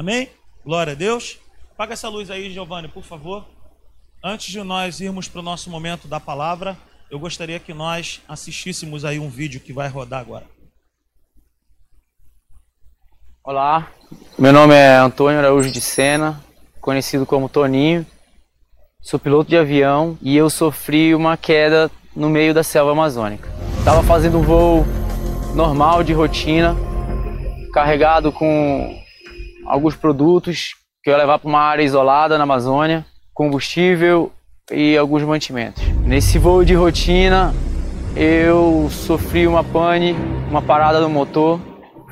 Amém? Glória a Deus. Apaga essa luz aí, Giovanni, por favor. Antes de nós irmos para o nosso momento da palavra, eu gostaria que nós assistíssemos aí um vídeo que vai rodar agora. Olá, meu nome é Antônio Araújo de Sena, conhecido como Toninho. Sou piloto de avião e eu sofri uma queda no meio da selva amazônica. Estava fazendo um voo normal de rotina, carregado com alguns produtos que eu ia levar para uma área isolada na Amazônia, combustível e alguns mantimentos. Nesse voo de rotina, eu sofri uma pane, uma parada no motor,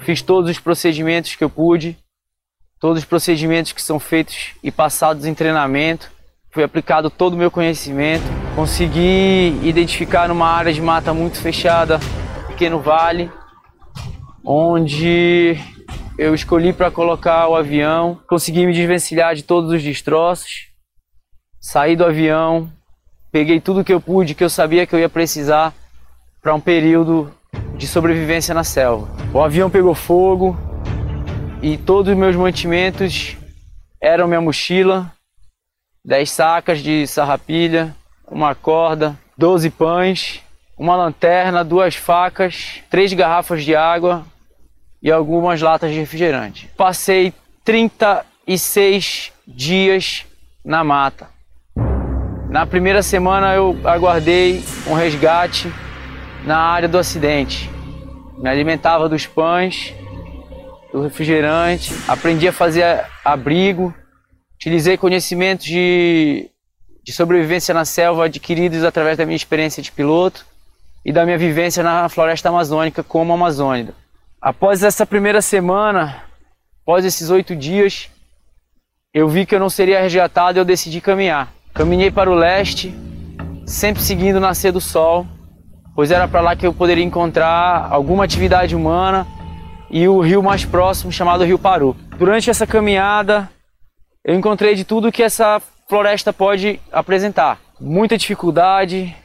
fiz todos os procedimentos que eu pude, todos os procedimentos que são feitos e passados em treinamento, foi aplicado todo o meu conhecimento, consegui identificar numa área de mata muito fechada, pequeno vale, onde eu escolhi para colocar o avião, consegui me desvencilhar de todos os destroços, saí do avião, peguei tudo que eu pude, que eu sabia que eu ia precisar para um período de sobrevivência na selva. O avião pegou fogo e todos os meus mantimentos eram minha mochila, 10 sacas de sarrapilha, uma corda, 12 pães, uma lanterna, duas facas, três garrafas de água e algumas latas de refrigerante. Passei 36 dias na mata. Na primeira semana eu aguardei um resgate na área do acidente. Me alimentava dos pães, do refrigerante, aprendi a fazer abrigo, utilizei conhecimentos de, de sobrevivência na selva adquiridos através da minha experiência de piloto e da minha vivência na floresta amazônica como amazônida. Após essa primeira semana, após esses oito dias, eu vi que eu não seria resgatado e eu decidi caminhar. Caminhei para o leste, sempre seguindo o nascer do sol, pois era para lá que eu poderia encontrar alguma atividade humana e o rio mais próximo, chamado Rio Paru. Durante essa caminhada, eu encontrei de tudo que essa floresta pode apresentar. Muita dificuldade,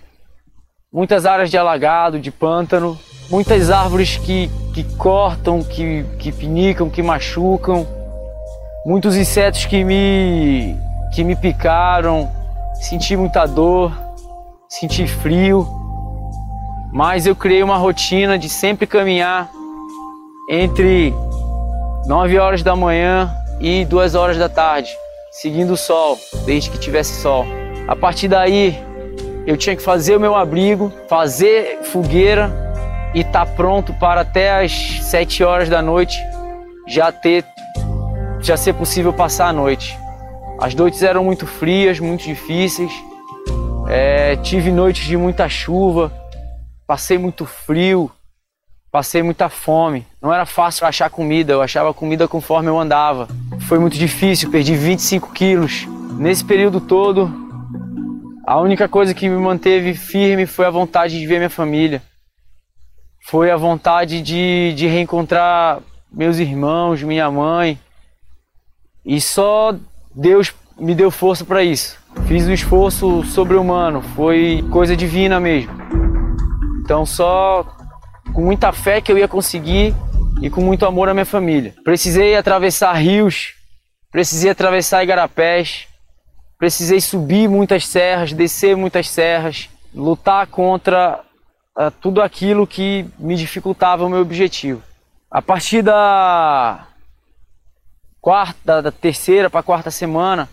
muitas áreas de alagado, de pântano, muitas árvores que, que cortam, que, que pinicam, que machucam, muitos insetos que me, que me picaram, senti muita dor, senti frio, mas eu criei uma rotina de sempre caminhar entre 9 horas da manhã e 2 horas da tarde, seguindo o sol, desde que tivesse sol. A partir daí, eu tinha que fazer o meu abrigo, fazer fogueira e estar tá pronto para até as 7 horas da noite já ter já ser possível passar a noite. As noites eram muito frias, muito difíceis. É, tive noites de muita chuva, passei muito frio, passei muita fome. Não era fácil achar comida, eu achava comida conforme eu andava. Foi muito difícil, perdi 25 quilos. Nesse período todo, a única coisa que me manteve firme foi a vontade de ver minha família. Foi a vontade de, de reencontrar meus irmãos, minha mãe. E só Deus me deu força para isso. Fiz um esforço sobre-humano, foi coisa divina mesmo. Então só com muita fé que eu ia conseguir e com muito amor à minha família. Precisei atravessar rios, precisei atravessar igarapés, precisei subir muitas serras, descer muitas serras, lutar contra uh, tudo aquilo que me dificultava o meu objetivo. A partir da quarta, da terceira para a quarta semana,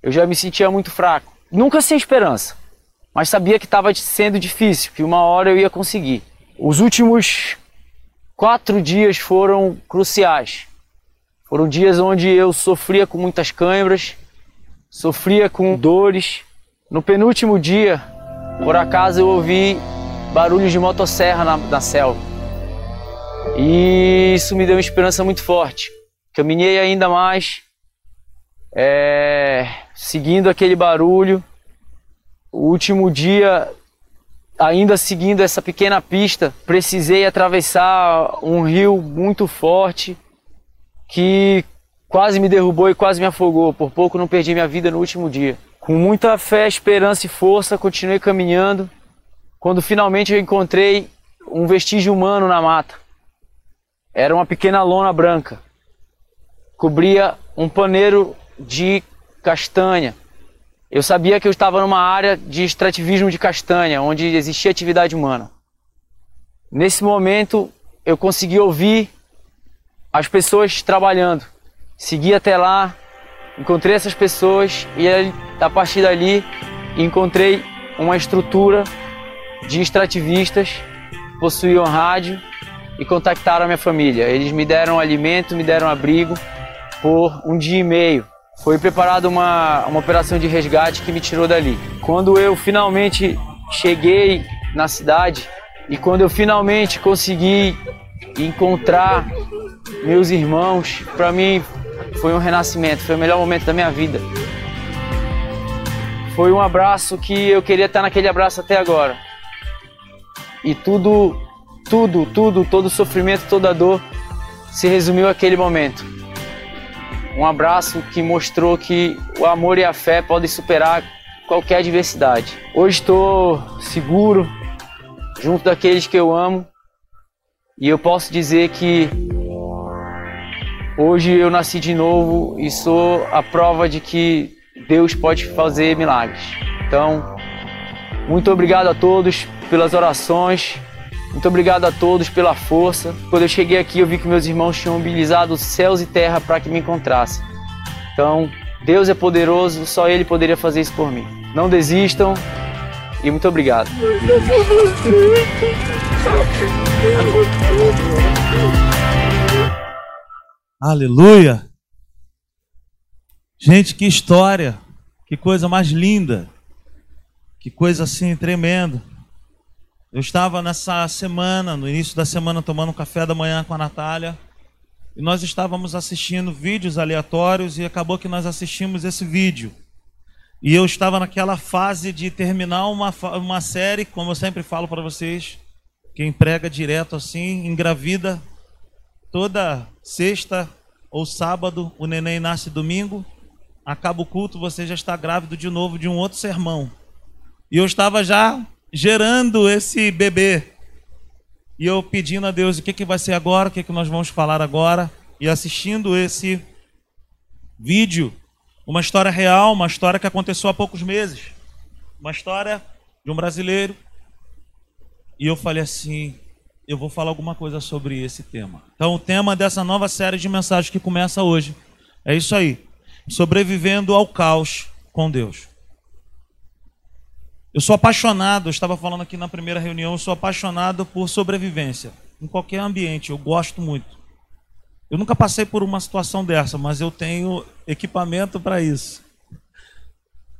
eu já me sentia muito fraco. Nunca sem esperança, mas sabia que estava sendo difícil, que uma hora eu ia conseguir. Os últimos quatro dias foram cruciais. Foram dias onde eu sofria com muitas câimbras, sofria com dores. No penúltimo dia, por acaso, eu ouvi barulhos de motosserra na, na selva. E isso me deu uma esperança muito forte. Caminhei ainda mais, é, seguindo aquele barulho. O último dia, ainda seguindo essa pequena pista, precisei atravessar um rio muito forte que quase me derrubou e quase me afogou. Por pouco não perdi minha vida no último dia. Com muita fé, esperança e força, continuei caminhando. Quando finalmente eu encontrei um vestígio humano na mata. Era uma pequena lona branca cobria um paneiro de castanha. Eu sabia que eu estava numa área de extrativismo de castanha, onde existia atividade humana. Nesse momento, eu consegui ouvir as pessoas trabalhando. Segui até lá, encontrei essas pessoas e a partir dali encontrei uma estrutura de extrativistas, possuíam rádio e contactaram a minha família. Eles me deram alimento, me deram abrigo por um dia e meio. Foi preparada uma, uma operação de resgate que me tirou dali. Quando eu finalmente cheguei na cidade e quando eu finalmente consegui encontrar meus irmãos, para mim foi um renascimento, foi o melhor momento da minha vida. Foi um abraço que eu queria estar naquele abraço até agora. E tudo, tudo, tudo, todo o sofrimento, toda a dor se resumiu àquele momento. Um abraço que mostrou que o amor e a fé podem superar qualquer adversidade. Hoje estou seguro, junto daqueles que eu amo, e eu posso dizer que hoje eu nasci de novo e sou a prova de que Deus pode fazer milagres. Então, muito obrigado a todos pelas orações. Muito obrigado a todos pela força. Quando eu cheguei aqui, eu vi que meus irmãos tinham mobilizado céus e terra para que me encontrassem. Então, Deus é poderoso, só Ele poderia fazer isso por mim. Não desistam e muito obrigado. Aleluia! Gente, que história! Que coisa mais linda! Que coisa assim tremenda! Eu estava nessa semana, no início da semana, tomando um café da manhã com a Natália. E nós estávamos assistindo vídeos aleatórios e acabou que nós assistimos esse vídeo. E eu estava naquela fase de terminar uma, uma série, como eu sempre falo para vocês, quem prega direto assim, engravida toda sexta ou sábado, o neném nasce domingo, acaba o culto, você já está grávido de novo de um outro sermão. E eu estava já gerando esse bebê. E eu pedindo a Deus o que, que vai ser agora, o que, que nós vamos falar agora. E assistindo esse vídeo, uma história real, uma história que aconteceu há poucos meses. Uma história de um brasileiro. E eu falei assim: eu vou falar alguma coisa sobre esse tema. Então, o tema dessa nova série de mensagens que começa hoje é isso aí: sobrevivendo ao caos com Deus. Eu sou apaixonado, eu estava falando aqui na primeira reunião, eu sou apaixonado por sobrevivência. Em qualquer ambiente, eu gosto muito. Eu nunca passei por uma situação dessa, mas eu tenho equipamento para isso.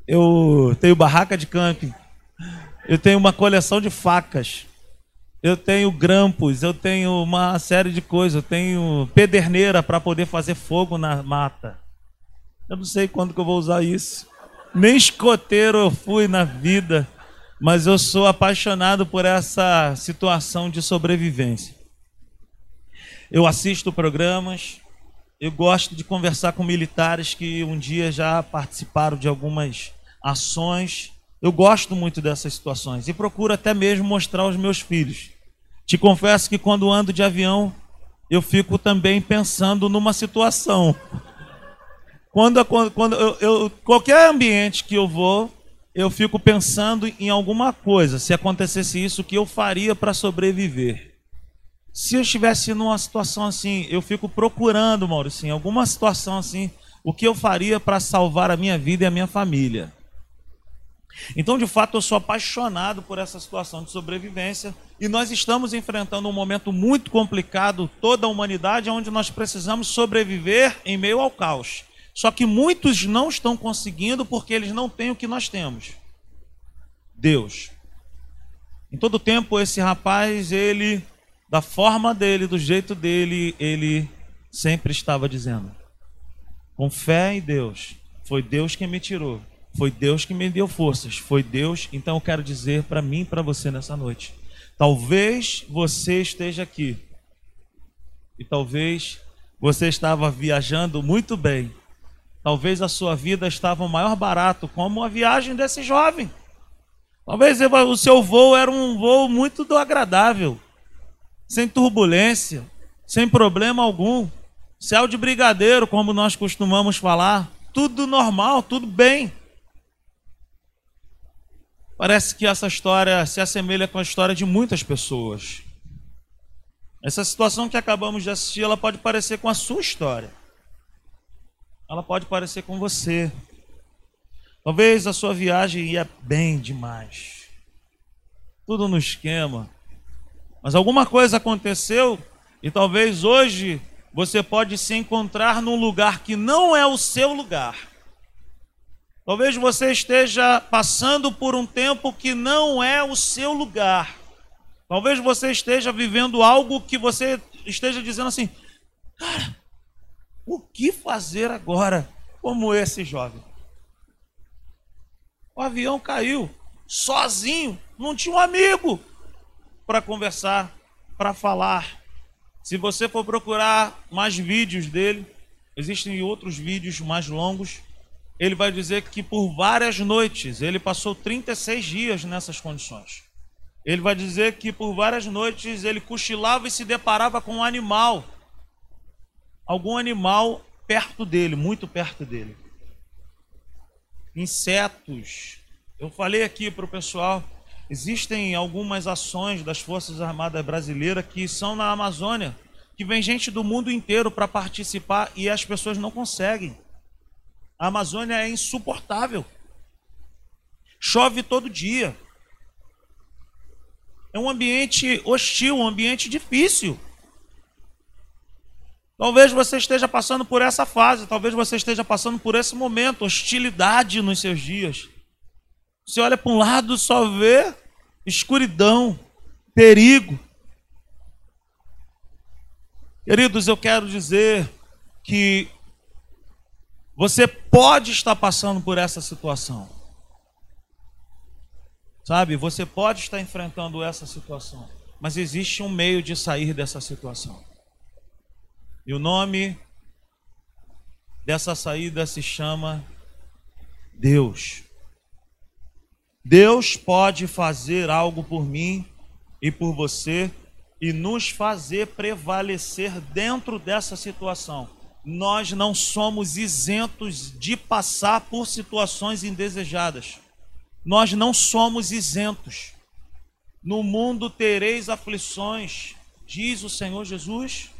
Eu tenho barraca de camping. Eu tenho uma coleção de facas. Eu tenho grampos, eu tenho uma série de coisas, eu tenho pederneira para poder fazer fogo na mata. Eu não sei quando que eu vou usar isso. Nem escoteiro eu fui na vida, mas eu sou apaixonado por essa situação de sobrevivência. Eu assisto programas, eu gosto de conversar com militares que um dia já participaram de algumas ações. Eu gosto muito dessas situações e procuro até mesmo mostrar aos meus filhos. Te confesso que quando ando de avião, eu fico também pensando numa situação. Quando, quando eu, eu, qualquer ambiente que eu vou, eu fico pensando em alguma coisa. Se acontecesse isso, o que eu faria para sobreviver? Se eu estivesse numa situação assim, eu fico procurando, Maurício, em alguma situação assim, o que eu faria para salvar a minha vida e a minha família. Então, de fato, eu sou apaixonado por essa situação de sobrevivência e nós estamos enfrentando um momento muito complicado, toda a humanidade, onde nós precisamos sobreviver em meio ao caos. Só que muitos não estão conseguindo porque eles não têm o que nós temos. Deus. Em todo tempo esse rapaz, ele da forma dele, do jeito dele, ele sempre estava dizendo: com fé em Deus, foi Deus quem me tirou, foi Deus que me deu forças, foi Deus. Então eu quero dizer para mim para você nessa noite: talvez você esteja aqui e talvez você estava viajando muito bem, Talvez a sua vida estava o maior barato, como a viagem desse jovem. Talvez o seu voo era um voo muito agradável, sem turbulência, sem problema algum. céu de brigadeiro, como nós costumamos falar, tudo normal, tudo bem. Parece que essa história se assemelha com a história de muitas pessoas. Essa situação que acabamos de assistir, ela pode parecer com a sua história. Ela pode parecer com você. Talvez a sua viagem ia bem demais. Tudo no esquema. Mas alguma coisa aconteceu e talvez hoje você pode se encontrar num lugar que não é o seu lugar. Talvez você esteja passando por um tempo que não é o seu lugar. Talvez você esteja vivendo algo que você esteja dizendo assim: cara, o que fazer agora, como esse jovem? O avião caiu, sozinho, não tinha um amigo para conversar, para falar. Se você for procurar mais vídeos dele, existem outros vídeos mais longos. Ele vai dizer que por várias noites, ele passou 36 dias nessas condições. Ele vai dizer que por várias noites ele cochilava e se deparava com um animal. Algum animal perto dele, muito perto dele. Insetos. Eu falei aqui para o pessoal, Existem algumas ações das Forças Armadas Brasileiras que são na Amazônia, que vem gente do mundo inteiro para participar e as pessoas não conseguem. A Amazônia é insuportável. Chove todo dia. É um ambiente hostil, um ambiente difícil. Talvez você esteja passando por essa fase, talvez você esteja passando por esse momento, hostilidade nos seus dias. Você olha para um lado, só vê escuridão, perigo. Queridos, eu quero dizer que você pode estar passando por essa situação. Sabe, você pode estar enfrentando essa situação, mas existe um meio de sair dessa situação. E o nome dessa saída se chama Deus. Deus pode fazer algo por mim e por você e nos fazer prevalecer dentro dessa situação. Nós não somos isentos de passar por situações indesejadas. Nós não somos isentos. No mundo tereis aflições, diz o Senhor Jesus.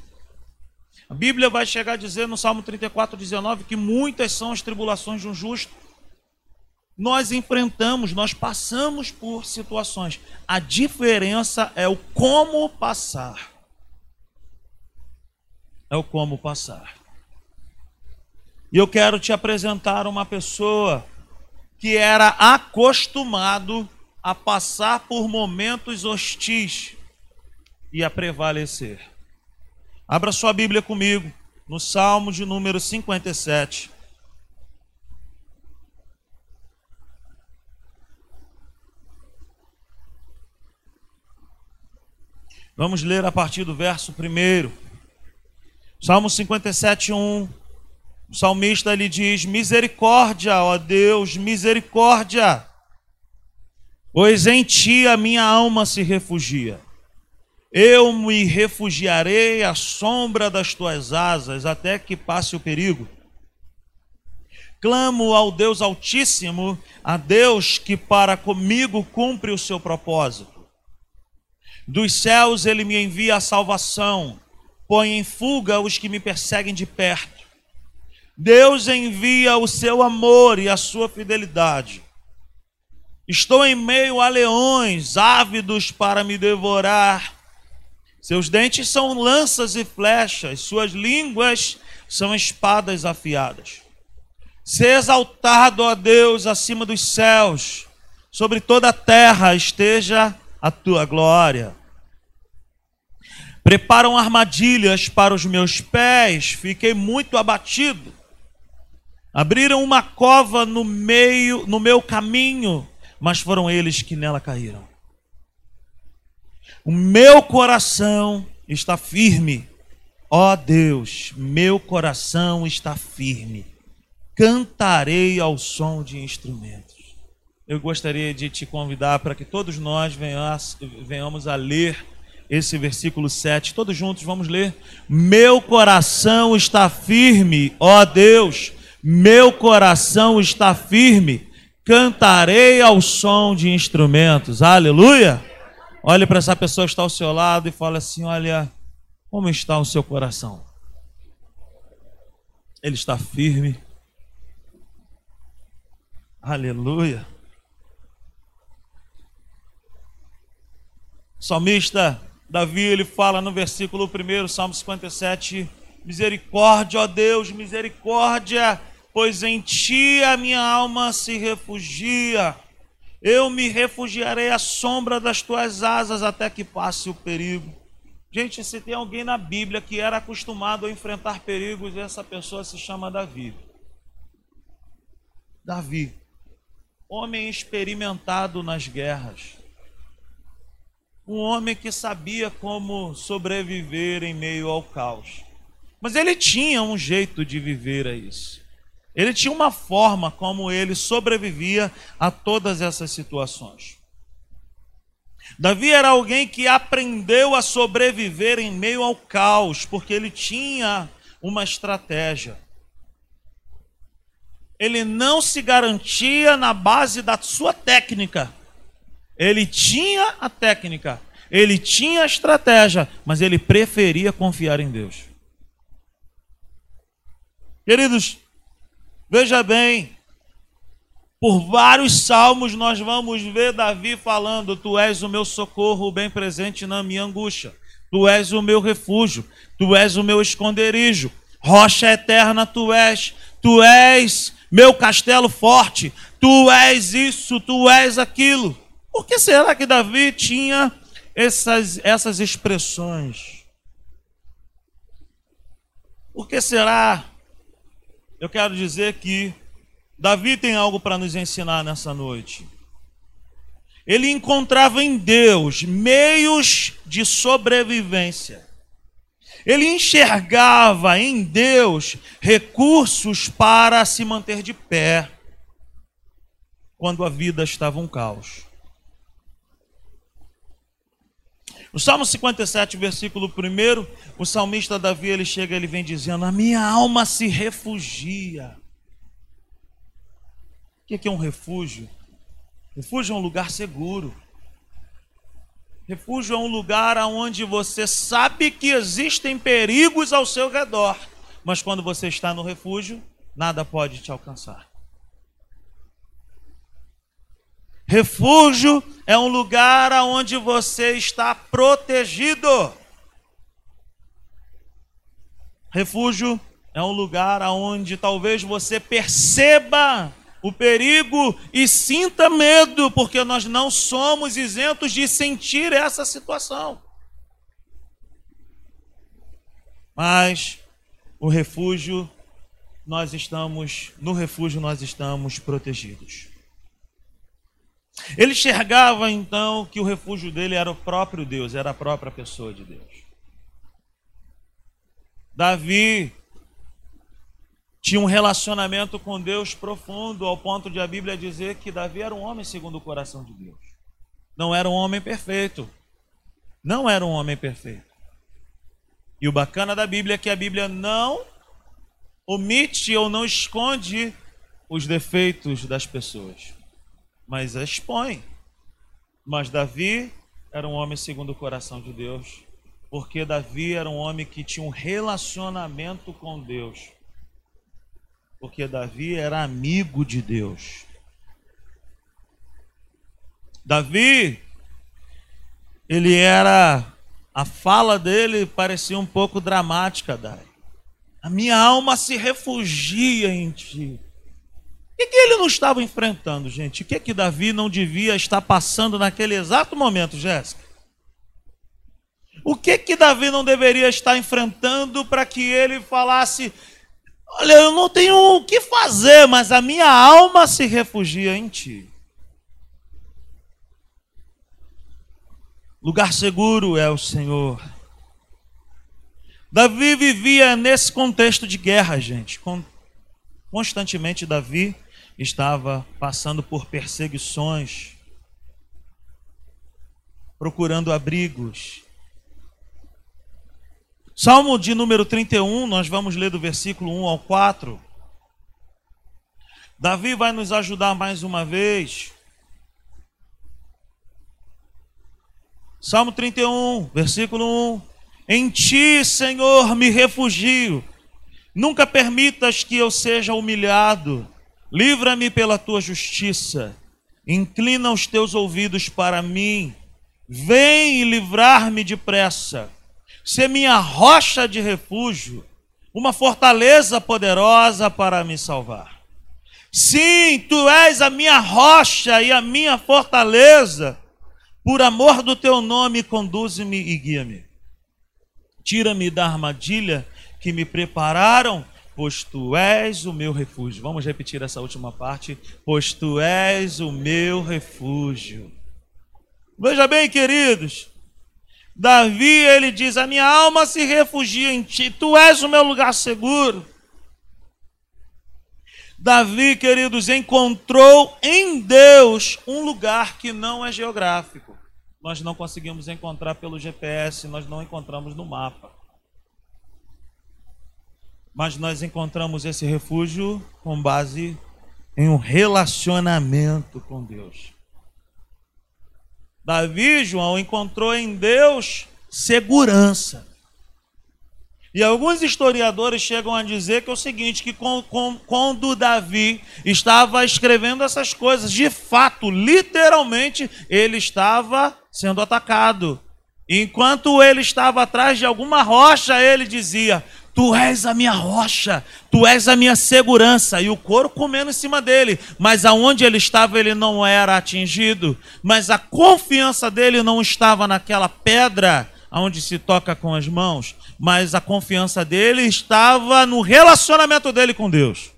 A Bíblia vai chegar a dizer no Salmo 34, 19 que muitas são as tribulações de um justo nós enfrentamos, nós passamos por situações. A diferença é o como passar. É o como passar. E eu quero te apresentar uma pessoa que era acostumado a passar por momentos hostis e a prevalecer. Abra sua Bíblia comigo no Salmo de número 57. Vamos ler a partir do verso 1. Salmo 57, 1. O salmista lhe diz: Misericórdia, ó Deus, misericórdia, pois em ti a minha alma se refugia. Eu me refugiarei à sombra das tuas asas até que passe o perigo. Clamo ao Deus Altíssimo, a Deus que para comigo cumpre o seu propósito. Dos céus ele me envia a salvação, põe em fuga os que me perseguem de perto. Deus envia o seu amor e a sua fidelidade. Estou em meio a leões ávidos para me devorar. Seus dentes são lanças e flechas, suas línguas são espadas afiadas. Se exaltado, ó Deus, acima dos céus, sobre toda a terra esteja a tua glória. Preparam armadilhas para os meus pés, fiquei muito abatido. Abriram uma cova no meio, no meu caminho, mas foram eles que nela caíram. O meu coração está firme. Ó Deus, meu coração está firme. Cantarei ao som de instrumentos. Eu gostaria de te convidar para que todos nós venhamos a ler esse versículo 7. Todos juntos vamos ler. Meu coração está firme, ó Deus, meu coração está firme, cantarei ao som de instrumentos. Aleluia! Olhe para essa pessoa que está ao seu lado e fala assim: Olha, como está o seu coração? Ele está firme. Aleluia. salmista Davi, ele fala no versículo 1, Salmo 57, misericórdia, ó Deus, misericórdia, pois em ti a minha alma se refugia. Eu me refugiarei à sombra das tuas asas até que passe o perigo. Gente, se tem alguém na Bíblia que era acostumado a enfrentar perigos, essa pessoa se chama Davi. Davi, homem experimentado nas guerras, um homem que sabia como sobreviver em meio ao caos. Mas ele tinha um jeito de viver a isso. Ele tinha uma forma como ele sobrevivia a todas essas situações. Davi era alguém que aprendeu a sobreviver em meio ao caos, porque ele tinha uma estratégia. Ele não se garantia na base da sua técnica. Ele tinha a técnica, ele tinha a estratégia, mas ele preferia confiar em Deus. Queridos, veja bem, por vários salmos nós vamos ver Davi falando: Tu és o meu socorro, bem presente na minha angústia. Tu és o meu refúgio, tu és o meu esconderijo. Rocha eterna tu és, tu és meu castelo forte, tu és isso, tu és aquilo. Por que será que Davi tinha essas, essas expressões? Por que será? Eu quero dizer que Davi tem algo para nos ensinar nessa noite. Ele encontrava em Deus meios de sobrevivência. Ele enxergava em Deus recursos para se manter de pé quando a vida estava um caos. No Salmo 57, versículo 1, o salmista Davi ele chega, ele vem dizendo: A minha alma se refugia o que é um refúgio? Refúgio é um lugar seguro. Refúgio é um lugar onde você sabe que existem perigos ao seu redor, mas quando você está no refúgio, nada pode te alcançar. Refúgio é um lugar onde você está protegido. Refúgio é um lugar onde talvez você perceba o perigo e sinta medo, porque nós não somos isentos de sentir essa situação. Mas o refúgio, nós estamos, no refúgio nós estamos protegidos. Ele enxergava então que o refúgio dele era o próprio Deus, era a própria pessoa de Deus. Davi tinha um relacionamento com Deus profundo, ao ponto de a Bíblia dizer que Davi era um homem segundo o coração de Deus. Não era um homem perfeito. Não era um homem perfeito. E o bacana da Bíblia é que a Bíblia não omite ou não esconde os defeitos das pessoas, mas expõe. Mas Davi era um homem segundo o coração de Deus, porque Davi era um homem que tinha um relacionamento com Deus porque Davi era amigo de Deus. Davi, ele era, a fala dele parecia um pouco dramática, Dai. A minha alma se refugia em ti. O que, ele não estava enfrentando, gente? O que, que Davi não devia estar passando naquele exato momento, Jéssica? O que que Davi não deveria estar enfrentando para que ele falasse: Olha, eu não tenho o que fazer, mas a minha alma se refugia em ti. Lugar seguro é o Senhor. Davi vivia nesse contexto de guerra, gente. Constantemente, Davi estava passando por perseguições, procurando abrigos, Salmo de número 31, nós vamos ler do versículo 1 ao 4. Davi vai nos ajudar mais uma vez. Salmo 31, versículo 1. Em ti, Senhor, me refugio. Nunca permitas que eu seja humilhado. Livra-me pela tua justiça. Inclina os teus ouvidos para mim. Vem livrar-me depressa. Ser minha rocha de refúgio, uma fortaleza poderosa para me salvar. Sim, tu és a minha rocha e a minha fortaleza. Por amor do teu nome, conduze-me e guia-me. Tira-me da armadilha que me prepararam, pois tu és o meu refúgio. Vamos repetir essa última parte. Pois tu és o meu refúgio. Veja bem, queridos. Davi, ele diz: A minha alma se refugia em ti, tu és o meu lugar seguro. Davi, queridos, encontrou em Deus um lugar que não é geográfico. Nós não conseguimos encontrar pelo GPS, nós não encontramos no mapa. Mas nós encontramos esse refúgio com base em um relacionamento com Deus. Davi, João, encontrou em Deus segurança. E alguns historiadores chegam a dizer que é o seguinte: que com, com, quando Davi estava escrevendo essas coisas, de fato, literalmente, ele estava sendo atacado. Enquanto ele estava atrás de alguma rocha, ele dizia: Tu és a minha rocha, tu és a minha segurança. E o couro comendo em cima dele. Mas aonde ele estava, ele não era atingido. Mas a confiança dele não estava naquela pedra onde se toca com as mãos. Mas a confiança dele estava no relacionamento dele com Deus.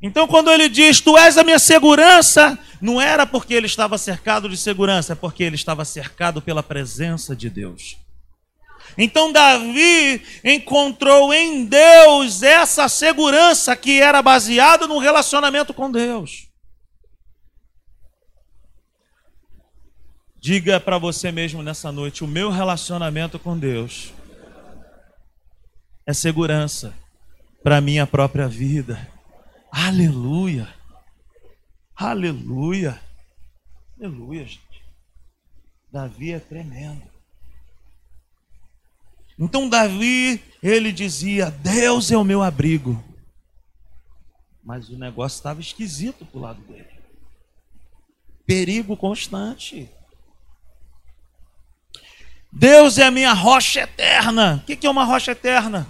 Então, quando ele diz, Tu és a minha segurança, não era porque ele estava cercado de segurança, é porque ele estava cercado pela presença de Deus. Então Davi encontrou em Deus essa segurança que era baseada no relacionamento com Deus. Diga para você mesmo nessa noite: o meu relacionamento com Deus é segurança para minha própria vida. Aleluia! Aleluia! Aleluia, gente. Davi é tremendo. Então Davi, ele dizia: Deus é o meu abrigo. Mas o negócio estava esquisito para o lado dele. Perigo constante. Deus é a minha rocha eterna. O que é uma rocha eterna?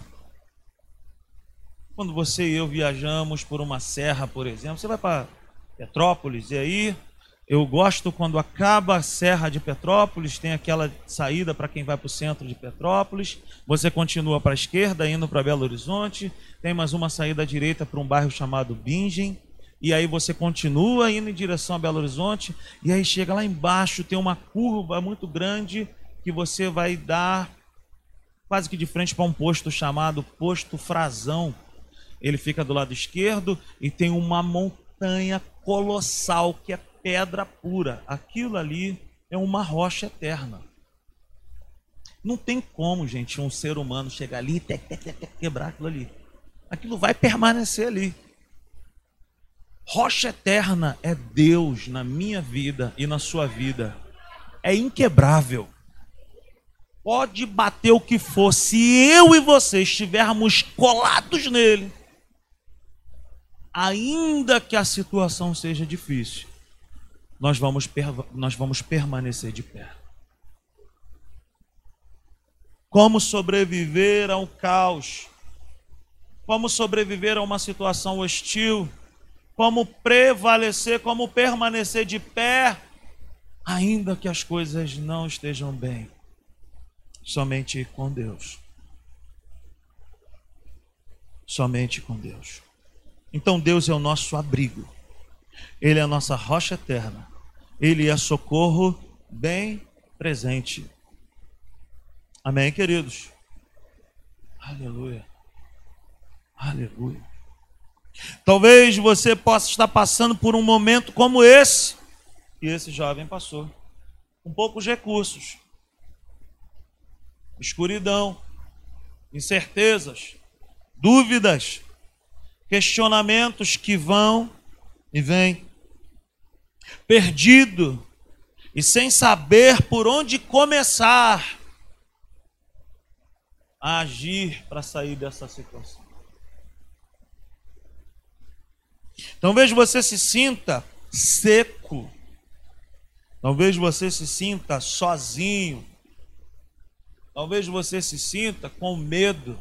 Quando você e eu viajamos por uma serra, por exemplo, você vai para Petrópolis e aí eu gosto quando acaba a Serra de Petrópolis, tem aquela saída para quem vai para o centro de Petrópolis. Você continua para a esquerda, indo para Belo Horizonte. Tem mais uma saída à direita para um bairro chamado Bingen. E aí você continua indo em direção a Belo Horizonte. E aí chega lá embaixo, tem uma curva muito grande que você vai dar quase que de frente para um posto chamado Posto Frazão. Ele fica do lado esquerdo e tem uma montanha colossal que é pedra pura. Aquilo ali é uma rocha eterna. Não tem como, gente, um ser humano chegar ali e quebrar aquilo ali. Aquilo vai permanecer ali. Rocha eterna é Deus na minha vida e na sua vida. É inquebrável. Pode bater o que for, se eu e você estivermos colados nele, ainda que a situação seja difícil, nós vamos, nós vamos permanecer de pé. Como sobreviver ao caos? Como sobreviver a uma situação hostil? Como prevalecer, como permanecer de pé, ainda que as coisas não estejam bem? Somente com Deus. Somente com Deus. Então Deus é o nosso abrigo. Ele é a nossa rocha eterna. Ele é socorro bem presente. Amém, queridos? Aleluia. Aleluia. Talvez você possa estar passando por um momento como esse que esse jovem passou, com poucos recursos, escuridão, incertezas, dúvidas, questionamentos que vão e vêm. Perdido e sem saber por onde começar a agir para sair dessa situação. Talvez você se sinta seco. Talvez você se sinta sozinho. Talvez você se sinta com medo.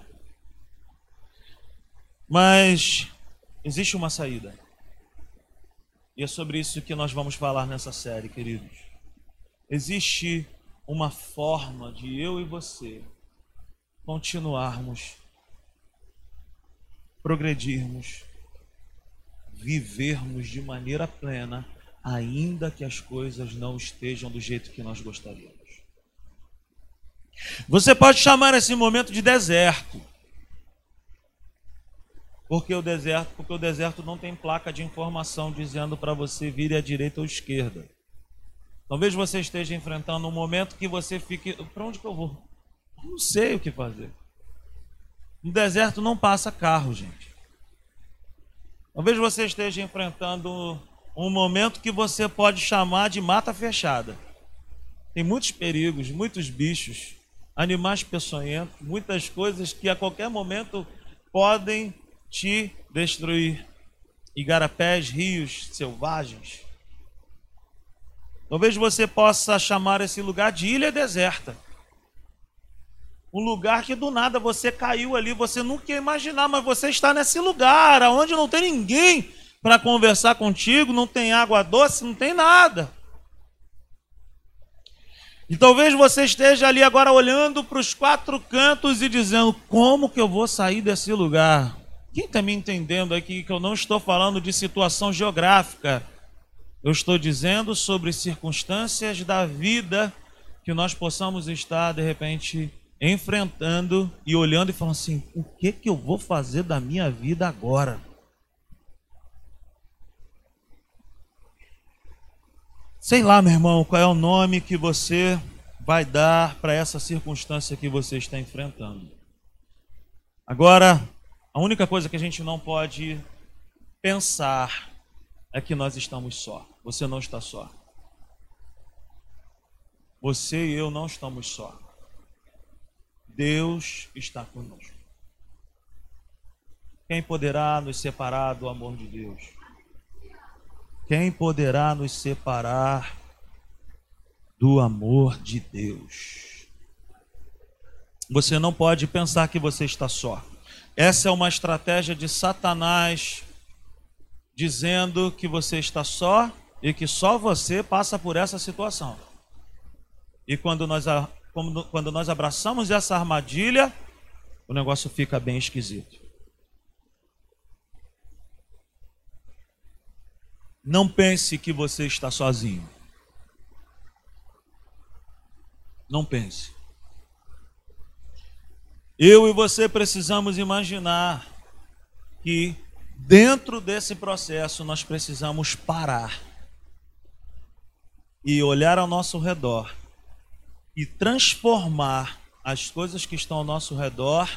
Mas existe uma saída. E é sobre isso que nós vamos falar nessa série, queridos. Existe uma forma de eu e você continuarmos, progredirmos, vivermos de maneira plena, ainda que as coisas não estejam do jeito que nós gostaríamos. Você pode chamar esse momento de deserto. Porque o deserto, porque o deserto não tem placa de informação dizendo para você vire à direita ou esquerda. Talvez você esteja enfrentando um momento que você fique, para onde que eu vou? Eu não sei o que fazer. No deserto não passa carro, gente. Talvez você esteja enfrentando um momento que você pode chamar de mata fechada. Tem muitos perigos, muitos bichos, animais peçonhentos, muitas coisas que a qualquer momento podem destruir. Igarapés, rios selvagens. Talvez você possa chamar esse lugar de ilha deserta. Um lugar que do nada você caiu ali, você nunca ia imaginar, mas você está nesse lugar, onde não tem ninguém para conversar contigo, não tem água doce, não tem nada. E talvez você esteja ali agora olhando para os quatro cantos e dizendo: como que eu vou sair desse lugar? Quem está me entendendo aqui que eu não estou falando de situação geográfica? Eu estou dizendo sobre circunstâncias da vida que nós possamos estar, de repente, enfrentando e olhando e falando assim: o que, que eu vou fazer da minha vida agora? Sei lá, meu irmão, qual é o nome que você vai dar para essa circunstância que você está enfrentando. Agora, a única coisa que a gente não pode pensar é que nós estamos só. Você não está só. Você e eu não estamos só. Deus está conosco. Quem poderá nos separar do amor de Deus? Quem poderá nos separar do amor de Deus? Você não pode pensar que você está só. Essa é uma estratégia de Satanás dizendo que você está só e que só você passa por essa situação. E quando nós, quando nós abraçamos essa armadilha, o negócio fica bem esquisito. Não pense que você está sozinho. Não pense. Eu e você precisamos imaginar que Dentro desse processo, nós precisamos parar e olhar ao nosso redor e transformar as coisas que estão ao nosso redor,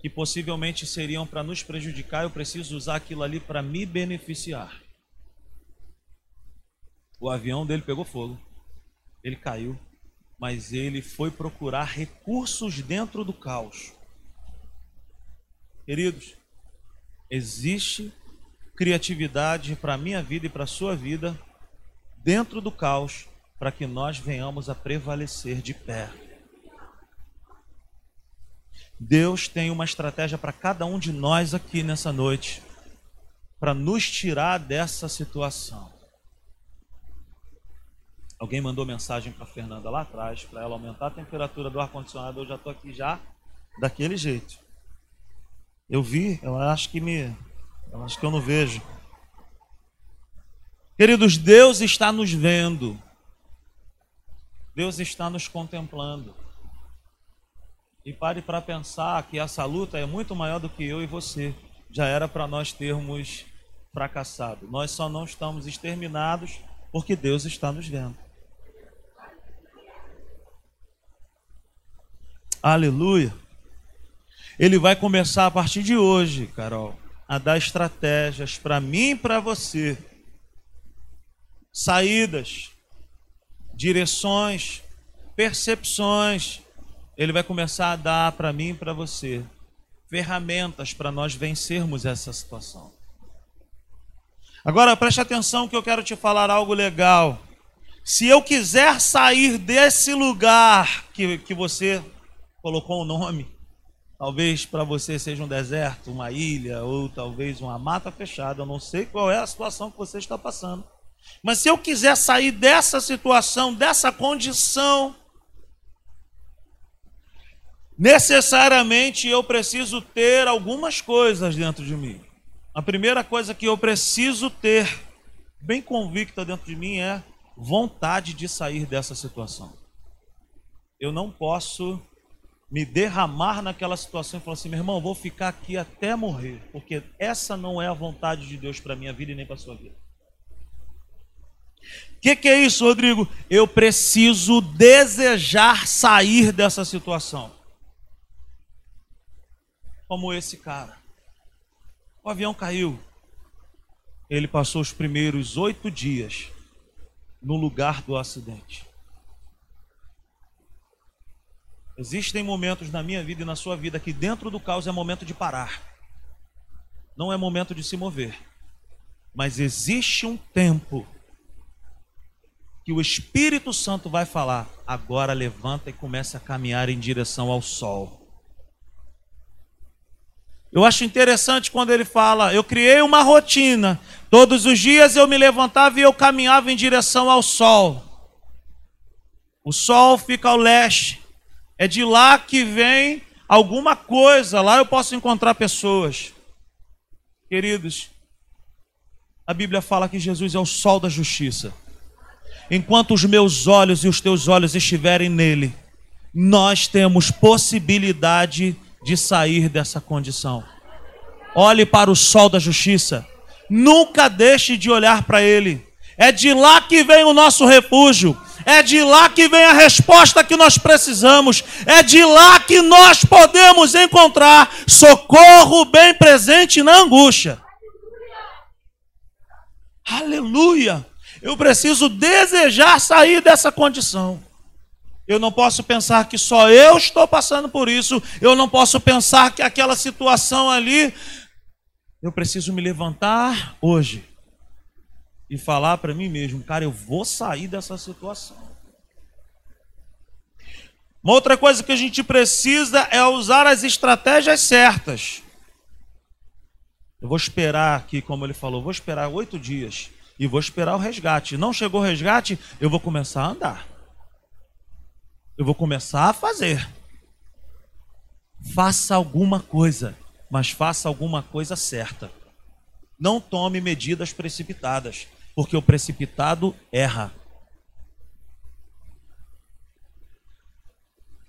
que possivelmente seriam para nos prejudicar, eu preciso usar aquilo ali para me beneficiar. O avião dele pegou fogo, ele caiu, mas ele foi procurar recursos dentro do caos. Queridos, existe criatividade para a minha vida e para a sua vida dentro do caos para que nós venhamos a prevalecer de pé. Deus tem uma estratégia para cada um de nós aqui nessa noite para nos tirar dessa situação. Alguém mandou mensagem para Fernanda lá atrás para ela aumentar a temperatura do ar condicionado. Eu já estou aqui já daquele jeito. Eu vi, eu acho que me. Acho que eu não vejo. Queridos, Deus está nos vendo. Deus está nos contemplando. E pare para pensar que essa luta é muito maior do que eu e você. Já era para nós termos fracassado. Nós só não estamos exterminados porque Deus está nos vendo. Aleluia. Ele vai começar a partir de hoje, Carol, a dar estratégias para mim e para você. Saídas, direções, percepções. Ele vai começar a dar para mim e para você ferramentas para nós vencermos essa situação. Agora preste atenção que eu quero te falar algo legal. Se eu quiser sair desse lugar que, que você colocou o nome, talvez para você seja um deserto, uma ilha, ou talvez uma mata fechada, eu não sei qual é a situação que você está passando. Mas se eu quiser sair dessa situação, dessa condição, necessariamente eu preciso ter algumas coisas dentro de mim. A primeira coisa que eu preciso ter, bem convicta dentro de mim, é vontade de sair dessa situação. Eu não posso me derramar naquela situação e falar assim, meu irmão, vou ficar aqui até morrer, porque essa não é a vontade de Deus para minha vida e nem para sua vida. O que, que é isso, Rodrigo? Eu preciso desejar sair dessa situação como esse cara. O avião caiu. Ele passou os primeiros oito dias no lugar do acidente. Existem momentos na minha vida e na sua vida que dentro do caos é momento de parar. Não é momento de se mover. Mas existe um tempo que o Espírito Santo vai falar: agora levanta e comece a caminhar em direção ao sol. Eu acho interessante quando ele fala: eu criei uma rotina. Todos os dias eu me levantava e eu caminhava em direção ao sol. O sol fica ao leste. É de lá que vem alguma coisa. Lá eu posso encontrar pessoas. Queridos, a Bíblia fala que Jesus é o sol da justiça. Enquanto os meus olhos e os teus olhos estiverem nele, nós temos possibilidade de sair dessa condição. Olhe para o sol da justiça. Nunca deixe de olhar para ele. É de lá que vem o nosso refúgio. É de lá que vem a resposta que nós precisamos. É de lá que nós podemos encontrar socorro bem presente na angústia. Aleluia! Eu preciso desejar sair dessa condição. Eu não posso pensar que só eu estou passando por isso. Eu não posso pensar que aquela situação ali. Eu preciso me levantar hoje e falar para mim mesmo, cara, eu vou sair dessa situação. Uma outra coisa que a gente precisa é usar as estratégias certas. Eu vou esperar aqui, como ele falou, vou esperar oito dias e vou esperar o resgate. Não chegou o resgate, eu vou começar a andar. Eu vou começar a fazer. Faça alguma coisa, mas faça alguma coisa certa. Não tome medidas precipitadas, porque o precipitado erra.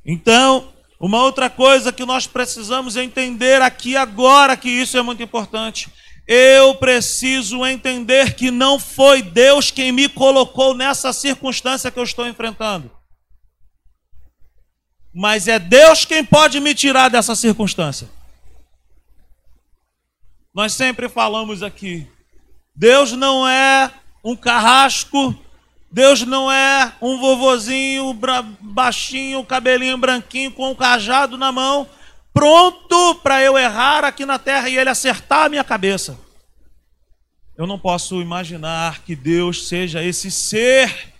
Então, uma outra coisa que nós precisamos entender aqui agora, que isso é muito importante. Eu preciso entender que não foi Deus quem me colocou nessa circunstância que eu estou enfrentando mas é Deus quem pode me tirar dessa circunstância. Nós sempre falamos aqui: Deus não é um carrasco, Deus não é um vovozinho baixinho, cabelinho branquinho, com um cajado na mão, pronto para eu errar aqui na terra e ele acertar a minha cabeça. Eu não posso imaginar que Deus seja esse ser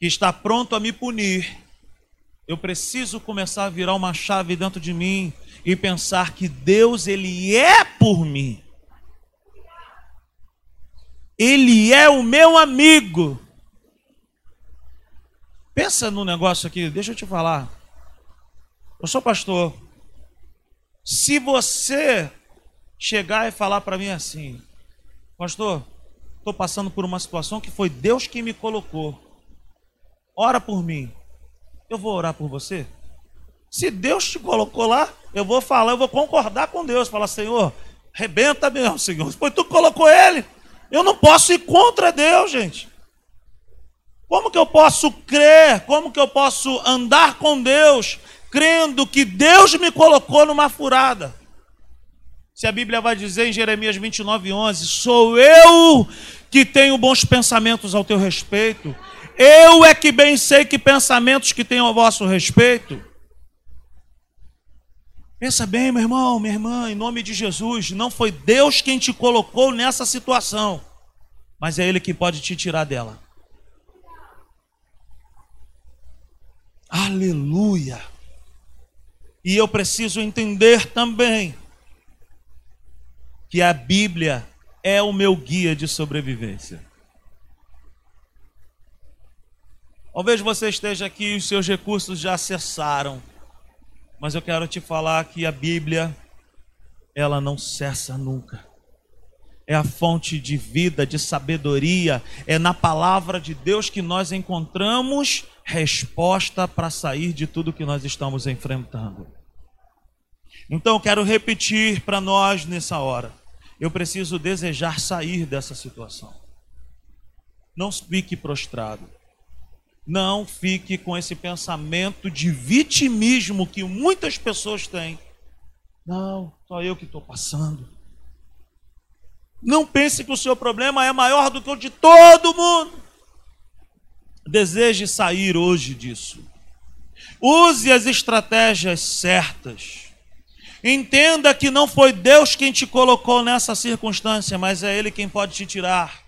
que está pronto a me punir eu preciso começar a virar uma chave dentro de mim e pensar que Deus ele é por mim. Ele é o meu amigo. Pensa no negócio aqui, deixa eu te falar. Eu sou pastor. Se você chegar e falar para mim assim, pastor, estou passando por uma situação que foi Deus que me colocou. Ora por mim eu vou orar por você. Se Deus te colocou lá, eu vou falar, eu vou concordar com Deus. Falar, Senhor, rebenta mesmo, Senhor. Foi tu que colocou ele. Eu não posso ir contra Deus, gente. Como que eu posso crer? Como que eu posso andar com Deus, crendo que Deus me colocou numa furada. Se a Bíblia vai dizer em Jeremias 29, 11: Sou eu que tenho bons pensamentos ao teu respeito, eu é que bem sei que pensamentos que tenho ao vosso respeito. Pensa bem, meu irmão, minha irmã, em nome de Jesus, não foi Deus quem te colocou nessa situação, mas é Ele que pode te tirar dela. Aleluia! E eu preciso entender também que a Bíblia é o meu guia de sobrevivência. Talvez você esteja aqui e os seus recursos já cessaram mas eu quero te falar que a Bíblia, ela não cessa nunca. É a fonte de vida, de sabedoria, é na palavra de Deus que nós encontramos resposta para sair de tudo que nós estamos enfrentando. Então eu quero repetir para nós nessa hora. Eu preciso desejar sair dessa situação. Não fique prostrado. Não fique com esse pensamento de vitimismo que muitas pessoas têm. Não, só eu que estou passando. Não pense que o seu problema é maior do que o de todo mundo. Deseje sair hoje disso. Use as estratégias certas. Entenda que não foi Deus quem te colocou nessa circunstância, mas é Ele quem pode te tirar.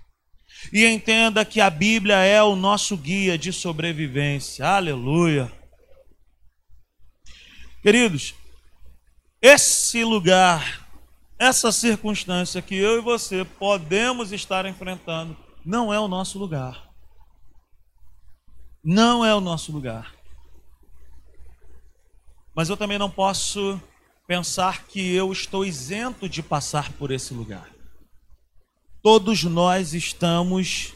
E entenda que a Bíblia é o nosso guia de sobrevivência. Aleluia. Queridos, esse lugar, essa circunstância que eu e você podemos estar enfrentando, não é o nosso lugar. Não é o nosso lugar. Mas eu também não posso pensar que eu estou isento de passar por esse lugar todos nós estamos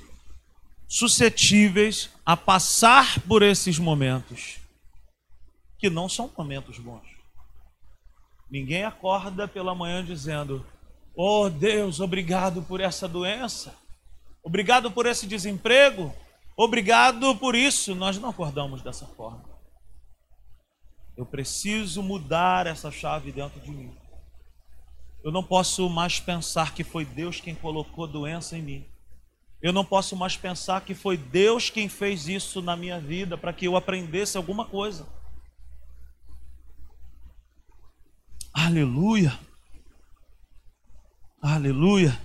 suscetíveis a passar por esses momentos, que não são momentos bons. Ninguém acorda pela manhã dizendo: Oh Deus, obrigado por essa doença, obrigado por esse desemprego, obrigado por isso. Nós não acordamos dessa forma. Eu preciso mudar essa chave dentro de mim. Eu não posso mais pensar que foi Deus quem colocou doença em mim. Eu não posso mais pensar que foi Deus quem fez isso na minha vida para que eu aprendesse alguma coisa. Aleluia. Aleluia.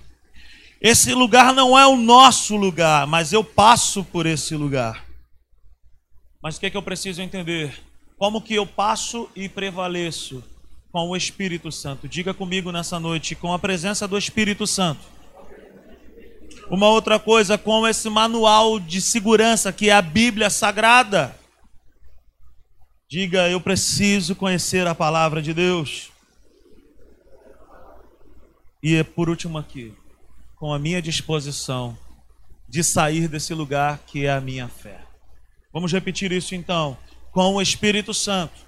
Esse lugar não é o nosso lugar, mas eu passo por esse lugar. Mas o que, é que eu preciso entender? Como que eu passo e prevaleço? Com o Espírito Santo. Diga comigo nessa noite, com a presença do Espírito Santo. Uma outra coisa, com esse manual de segurança que é a Bíblia Sagrada. Diga, eu preciso conhecer a palavra de Deus. E é por último aqui, com a minha disposição de sair desse lugar que é a minha fé. Vamos repetir isso então, com o Espírito Santo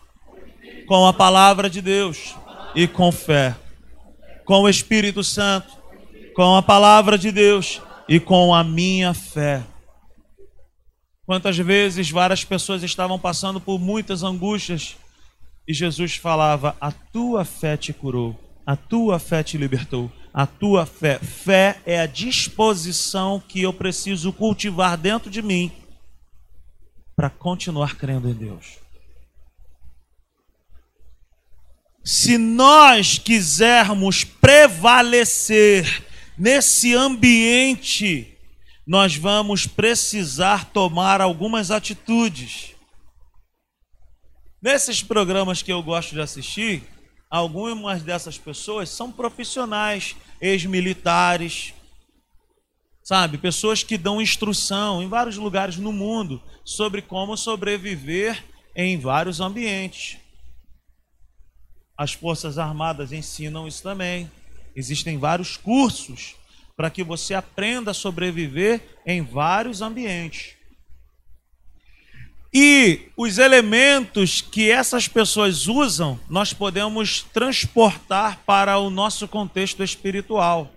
com a palavra de Deus e com fé, com o Espírito Santo, com a palavra de Deus e com a minha fé. Quantas vezes várias pessoas estavam passando por muitas angústias e Jesus falava: A tua fé te curou, a tua fé te libertou, a tua fé. Fé é a disposição que eu preciso cultivar dentro de mim para continuar crendo em Deus. Se nós quisermos prevalecer nesse ambiente, nós vamos precisar tomar algumas atitudes. Nesses programas que eu gosto de assistir, algumas dessas pessoas são profissionais, ex-militares, sabe? Pessoas que dão instrução em vários lugares no mundo sobre como sobreviver em vários ambientes. As Forças Armadas ensinam isso também. Existem vários cursos para que você aprenda a sobreviver em vários ambientes. E os elementos que essas pessoas usam, nós podemos transportar para o nosso contexto espiritual.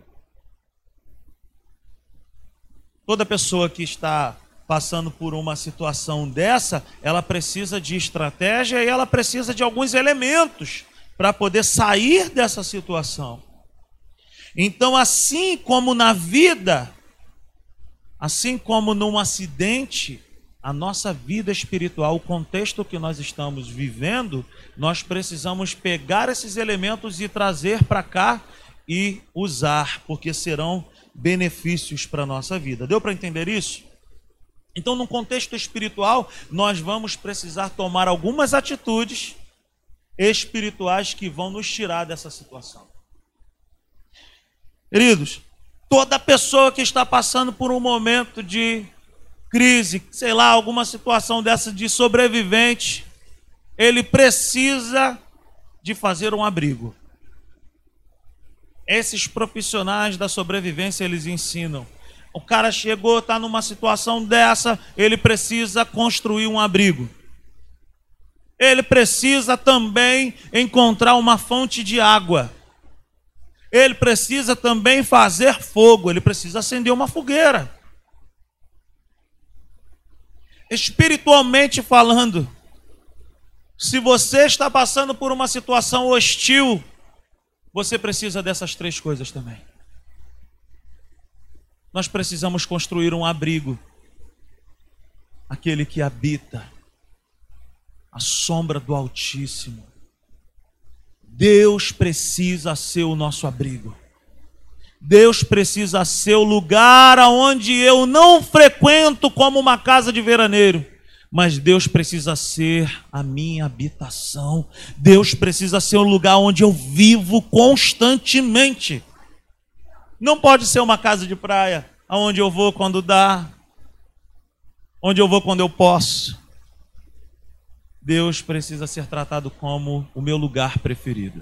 Toda pessoa que está passando por uma situação dessa, ela precisa de estratégia e ela precisa de alguns elementos para poder sair dessa situação. Então, assim como na vida, assim como num acidente, a nossa vida espiritual, o contexto que nós estamos vivendo, nós precisamos pegar esses elementos e trazer para cá e usar, porque serão benefícios para a nossa vida. Deu para entender isso? Então, no contexto espiritual, nós vamos precisar tomar algumas atitudes espirituais que vão nos tirar dessa situação. Queridos, toda pessoa que está passando por um momento de crise, sei lá, alguma situação dessa de sobrevivente, ele precisa de fazer um abrigo. Esses profissionais da sobrevivência eles ensinam. O cara chegou, está numa situação dessa, ele precisa construir um abrigo. Ele precisa também encontrar uma fonte de água. Ele precisa também fazer fogo, ele precisa acender uma fogueira espiritualmente falando, se você está passando por uma situação hostil, você precisa dessas três coisas também. Nós precisamos construir um abrigo, aquele que habita a sombra do Altíssimo. Deus precisa ser o nosso abrigo. Deus precisa ser o lugar aonde eu não frequento como uma casa de veraneiro, mas Deus precisa ser a minha habitação. Deus precisa ser o lugar onde eu vivo constantemente. Não pode ser uma casa de praia, aonde eu vou quando dá, onde eu vou quando eu posso. Deus precisa ser tratado como o meu lugar preferido.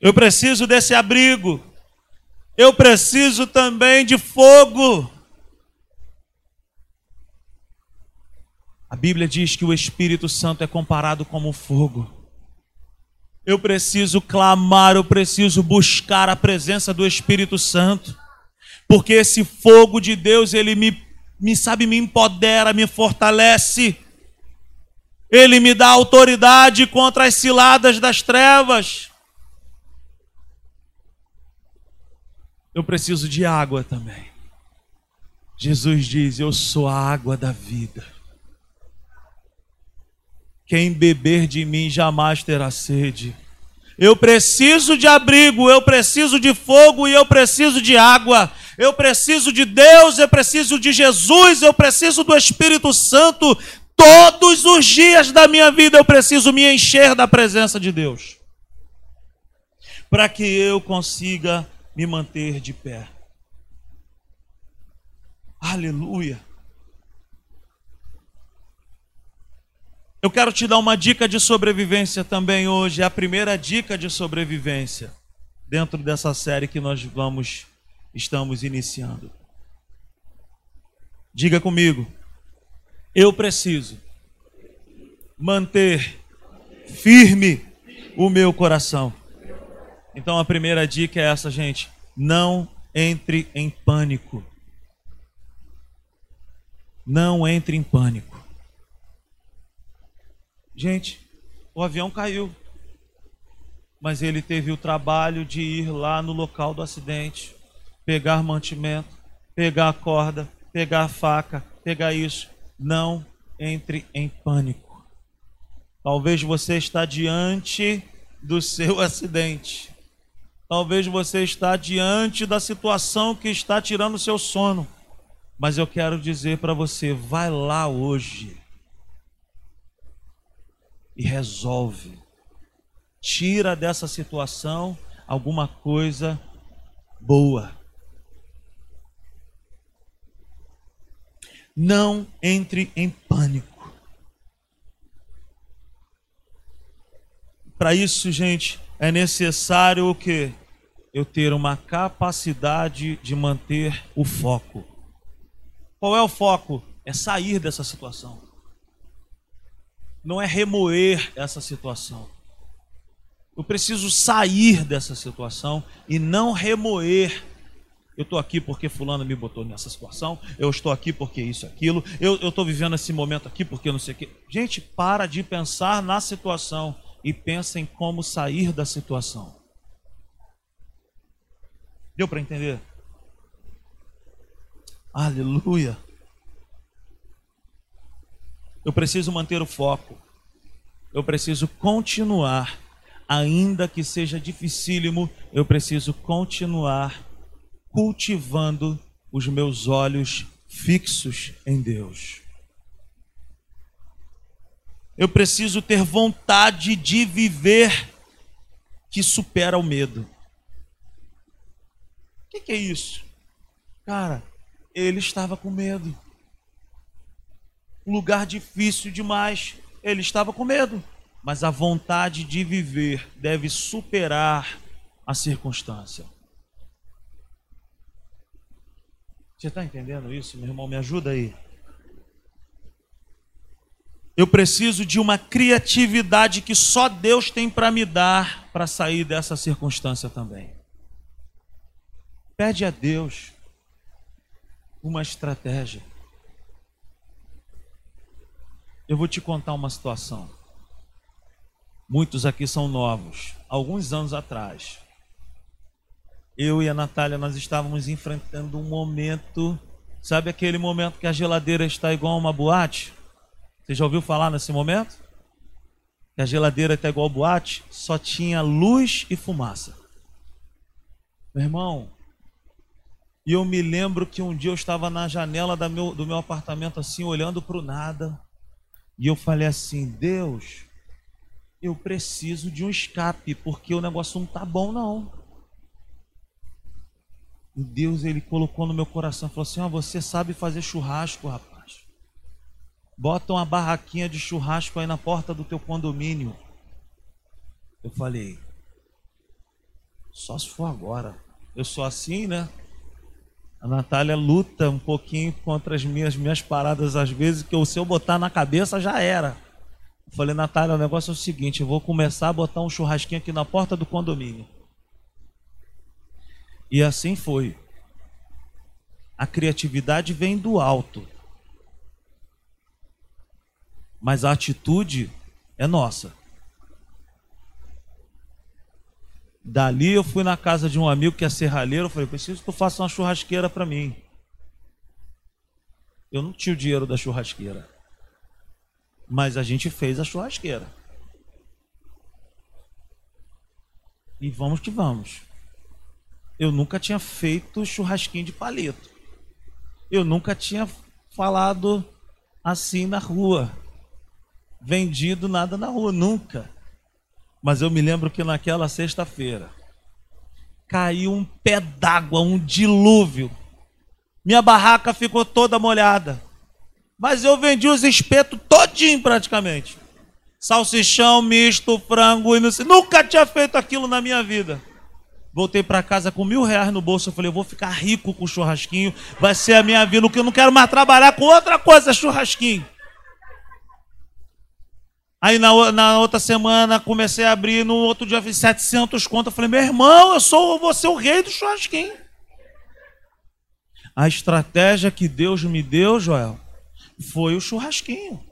Eu preciso desse abrigo. Eu preciso também de fogo. A Bíblia diz que o Espírito Santo é comparado como fogo. Eu preciso clamar, eu preciso buscar a presença do Espírito Santo, porque esse fogo de Deus, ele me, me sabe, me empodera, me fortalece. Ele me dá autoridade contra as ciladas das trevas. eu preciso de água também. Jesus diz: Eu sou a água da vida. Quem beber de mim jamais terá sede. Eu preciso de abrigo, eu preciso de fogo e eu preciso de água. Eu preciso de Deus, eu preciso de Jesus, eu preciso do Espírito Santo. Todos os dias da minha vida eu preciso me encher da presença de Deus. Para que eu consiga me manter de pé. Aleluia. Eu quero te dar uma dica de sobrevivência também hoje, é a primeira dica de sobrevivência dentro dessa série que nós vamos estamos iniciando. Diga comigo. Eu preciso manter firme o meu coração. Então a primeira dica é essa, gente. Não entre em pânico. Não entre em pânico. Gente, o avião caiu. Mas ele teve o trabalho de ir lá no local do acidente, pegar mantimento, pegar a corda, pegar a faca, pegar isso. Não entre em pânico. Talvez você está diante do seu acidente. Talvez você está diante da situação que está tirando o seu sono. Mas eu quero dizer para você, vai lá hoje e resolve. Tira dessa situação alguma coisa boa. Não entre em pânico. Para isso, gente, é necessário o que? Eu ter uma capacidade de manter o foco. Qual é o foco? É sair dessa situação. Não é remoer essa situação. Eu preciso sair dessa situação e não remoer Eu estou aqui porque fulano me botou nessa situação. Eu estou aqui porque isso, aquilo. Eu estou vivendo esse momento aqui porque não sei o quê. Gente, para de pensar na situação e pensa em como sair da situação. Deu para entender? Aleluia. Eu preciso manter o foco. Eu preciso continuar, ainda que seja dificílimo, eu preciso continuar cultivando os meus olhos fixos em Deus. Eu preciso ter vontade de viver que supera o medo. O que, que é isso? Cara, ele estava com medo. Lugar difícil demais. Ele estava com medo. Mas a vontade de viver deve superar a circunstância. Você está entendendo isso, meu irmão? Me ajuda aí. Eu preciso de uma criatividade que só Deus tem para me dar para sair dessa circunstância também. Pede a Deus uma estratégia. Eu vou te contar uma situação. Muitos aqui são novos. Alguns anos atrás, eu e a Natália, nós estávamos enfrentando um momento, sabe aquele momento que a geladeira está igual a uma boate? Você já ouviu falar nesse momento? Que a geladeira está igual a boate, só tinha luz e fumaça. Meu irmão, e eu me lembro que um dia eu estava na janela do meu, do meu apartamento, assim, olhando para o nada, e eu falei assim: Deus, eu preciso de um escape, porque o negócio não tá bom, não. E Deus ele colocou no meu coração, falou assim: "Ó, oh, você sabe fazer churrasco, rapaz. Bota uma barraquinha de churrasco aí na porta do teu condomínio." Eu falei: "Só se for agora. Eu sou assim, né?" A Natália luta um pouquinho contra as minhas minhas paradas às vezes que eu, se eu botar na cabeça já era. Eu falei, Natália, o negócio é o seguinte, eu vou começar a botar um churrasquinho aqui na porta do condomínio. E assim foi. A criatividade vem do alto. Mas a atitude é nossa. Dali eu fui na casa de um amigo que é serralheiro, eu falei, preciso que tu faça uma churrasqueira para mim. Eu não tinha o dinheiro da churrasqueira. Mas a gente fez a churrasqueira. E vamos que vamos. Eu nunca tinha feito churrasquinho de palito. Eu nunca tinha falado assim na rua. Vendido nada na rua, nunca. Mas eu me lembro que naquela sexta-feira caiu um pé d'água, um dilúvio. Minha barraca ficou toda molhada. Mas eu vendi os espetos todinho praticamente. Salsichão, misto, frango e não sei. Nunca tinha feito aquilo na minha vida. Voltei para casa com mil reais no bolso. Eu falei, eu vou ficar rico com churrasquinho. Vai ser a minha vida. Eu não quero mais trabalhar com outra coisa, churrasquinho. Aí na, na outra semana comecei a abrir. No outro dia fiz 700 contas. Falei, meu irmão, eu sou você o rei do churrasquinho. A estratégia que Deus me deu, Joel, foi o churrasquinho.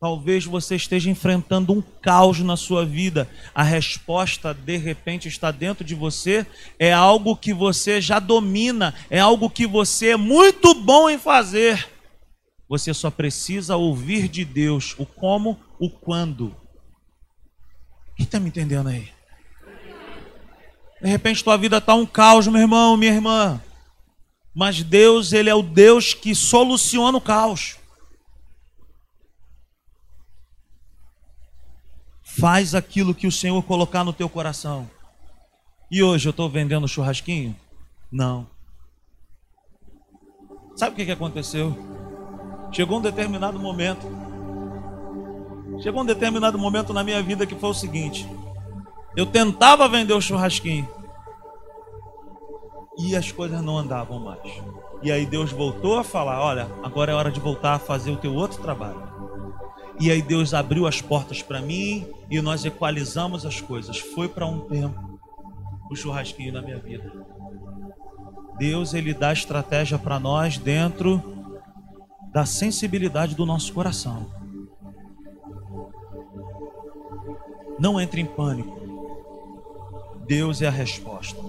Talvez você esteja enfrentando um caos na sua vida. A resposta, de repente, está dentro de você. É algo que você já domina. É algo que você é muito bom em fazer. Você só precisa ouvir de Deus o como, o quando. Quem está me entendendo aí? De repente, tua vida está um caos, meu irmão, minha irmã. Mas Deus, Ele é o Deus que soluciona o caos. Faz aquilo que o Senhor colocar no teu coração. E hoje eu estou vendendo churrasquinho? Não. Sabe o que, que aconteceu? Chegou um determinado momento. Chegou um determinado momento na minha vida que foi o seguinte: eu tentava vender o churrasquinho e as coisas não andavam mais. E aí Deus voltou a falar: olha, agora é hora de voltar a fazer o teu outro trabalho. E aí Deus abriu as portas para mim e nós equalizamos as coisas. Foi para um tempo o churrasquinho na minha vida. Deus ele dá estratégia para nós dentro da sensibilidade do nosso coração. Não entre em pânico. Deus é a resposta.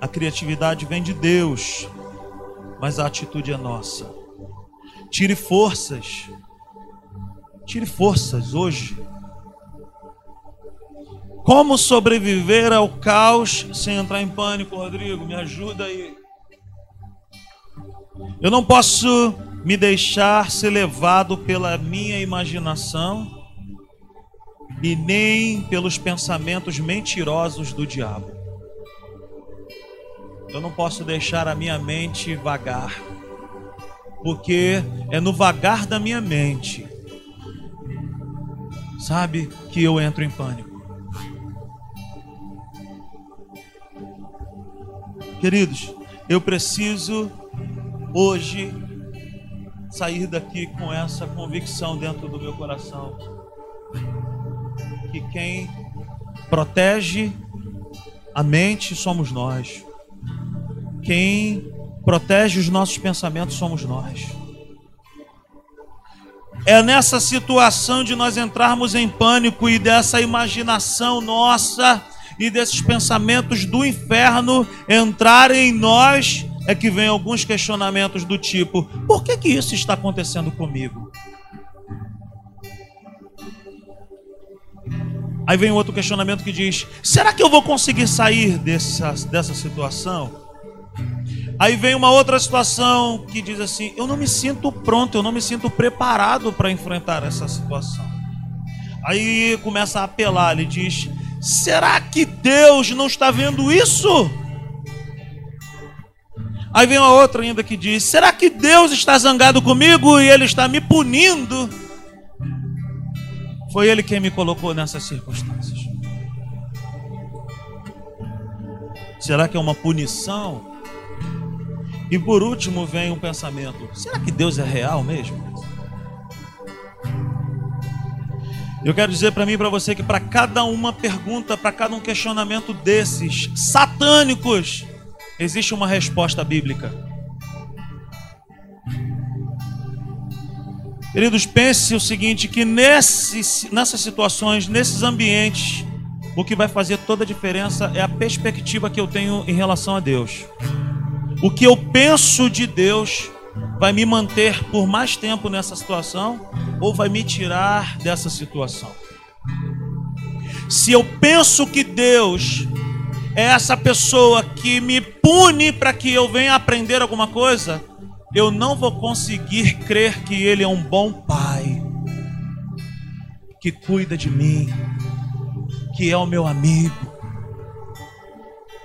A criatividade vem de Deus, mas a atitude é nossa. Tire forças. Tire forças hoje. Como sobreviver ao caos sem entrar em pânico, Rodrigo? Me ajuda aí. Eu não posso me deixar ser levado pela minha imaginação e nem pelos pensamentos mentirosos do diabo. Eu não posso deixar a minha mente vagar, porque é no vagar da minha mente, sabe, que eu entro em pânico. Queridos, eu preciso hoje sair daqui com essa convicção dentro do meu coração que quem protege a mente somos nós. Quem protege os nossos pensamentos somos nós. É nessa situação de nós entrarmos em pânico e dessa imaginação nossa e desses pensamentos do inferno entrarem em nós é que vem alguns questionamentos do tipo: por que que isso está acontecendo comigo? Aí vem outro questionamento que diz: será que eu vou conseguir sair dessa, dessa situação? Aí vem uma outra situação que diz assim: eu não me sinto pronto, eu não me sinto preparado para enfrentar essa situação. Aí começa a apelar, ele diz: será que Deus não está vendo isso? Aí vem uma outra ainda que diz: será que Deus está zangado comigo e Ele está me punindo? Foi Ele quem me colocou nessas circunstâncias. Será que é uma punição? E por último vem um pensamento: será que Deus é real mesmo? Eu quero dizer para mim e para você que para cada uma pergunta, para cada um questionamento desses satânicos, existe uma resposta bíblica. Queridos, pense o seguinte: que nesses, nessas situações, nesses ambientes, o que vai fazer toda a diferença é a perspectiva que eu tenho em relação a Deus. O que eu penso de Deus vai me manter por mais tempo nessa situação ou vai me tirar dessa situação. Se eu penso que Deus é essa pessoa que me pune para que eu venha aprender alguma coisa, eu não vou conseguir crer que Ele é um bom Pai, que cuida de mim, que é o meu amigo.